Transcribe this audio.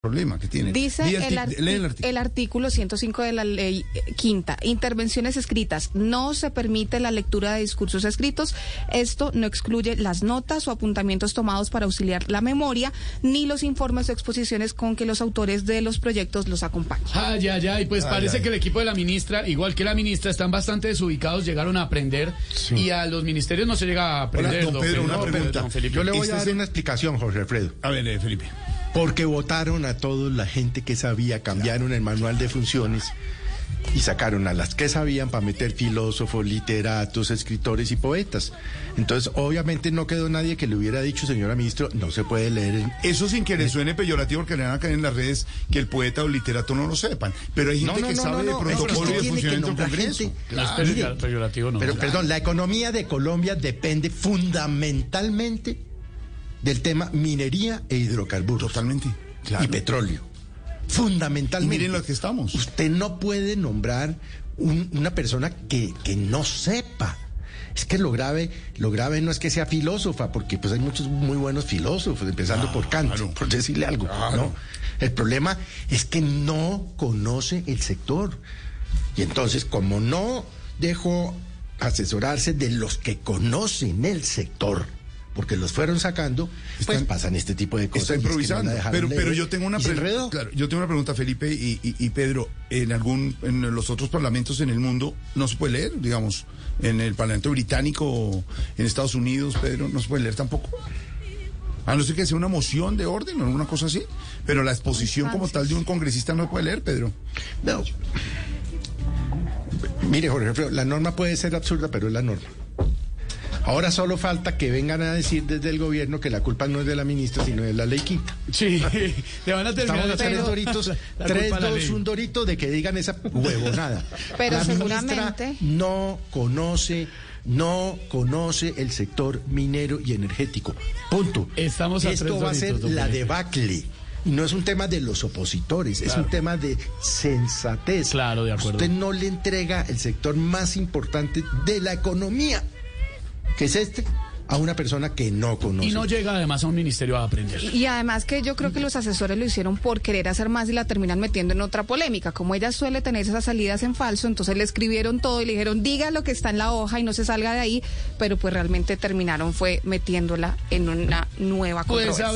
problema que tiene. Dice Di el, arti- el artículo. el artículo 105 de la ley eh, quinta, intervenciones escritas. No se permite la lectura de discursos escritos. Esto no excluye las notas o apuntamientos tomados para auxiliar la memoria, ni los informes o exposiciones con que los autores de los proyectos los acompañan. Ay, ay, ay, pues Ay, parece ay. que el equipo de la ministra, igual que la ministra, están bastante desubicados, llegaron a aprender y a los ministerios no se llega a aprender. don Pedro, una No, pero, pregunta. don Felipe. Yo le voy Este a dar una explicación, Jorge Alfredo. A ver, eh, Felipe. Porque votaron a todos la gente que sabía, cambiaron el manual de funciones y sacaron a las que sabían para meter filósofos, literatos, escritores y poetas. Entonces, obviamente no quedó nadie que le hubiera dicho, señora ministro, no se puede leer. en- Eso sin que le suene peyorativo, porque le van a caer en las redes que el poeta o el literato no lo sepan. Pero hay gente No, no, que no, sabe no, de protocolo y de funcionamiento del Congreso. Claro. Mire, peyorativo. Pero, Claro. perdón, la economía de Colombia depende fundamentalmente del tema minería e hidrocarburos. Totalmente. Claro. Y petróleo. Fundamentalmente. Y miren lo que estamos. Usted no puede nombrar un- una persona que, que no sepa. Es que lo grave, lo grave no es que sea filósofa, porque pues hay muchos muy buenos filósofos, empezando por Kant, Claro. por decirle algo. Claro. ¿no? El problema es que no conoce el sector. Y entonces, como no dejó asesorarse de los que conocen el sector, porque los fueron sacando, pues Están- pasan este tipo de cosas. Está y es que no la improvisando. pero, yo tengo una pregunta. Claro, yo tengo una pregunta, Felipe y, y- y Pedro. En algún, en los otros parlamentos en el mundo no se puede leer, digamos, en el Parlamento británico, o en Estados Unidos, Pedro, no se puede leer tampoco. A no ser que sea una moción de orden o alguna cosa así. Pero la exposición como tal de un congresista no se puede leer, Pedro. No. Mire, Jorge la norma puede ser absurda, pero es la norma. Ahora solo falta que vengan a decir desde el gobierno que la culpa no es de la ministra, sino de la ley quinta. Sí, le van a terminar Estamos a tres doritos, la- la tres, dos, un dorito de que digan esa huevonada. Pero la ministra seguramente- no conoce, no conoce el sector minero y energético. Punto. Estamos a Esto va a ser la debacle. Y no es un tema de los opositores, es un tema de sensatez. Claro, de acuerdo. Usted no le entrega el sector más importante de la economía, que es este, a una persona que no conoce. Y no llega además a un ministerio a aprender. Y además que yo creo que los asesores lo hicieron por querer hacer más y la terminan metiendo en otra polémica. Como ella suele tener esas salidas en falso, entonces le escribieron todo y le dijeron, diga lo que está en la hoja y no se salga de ahí, pero pues realmente terminaron fue metiéndola en una nueva Pues controversia.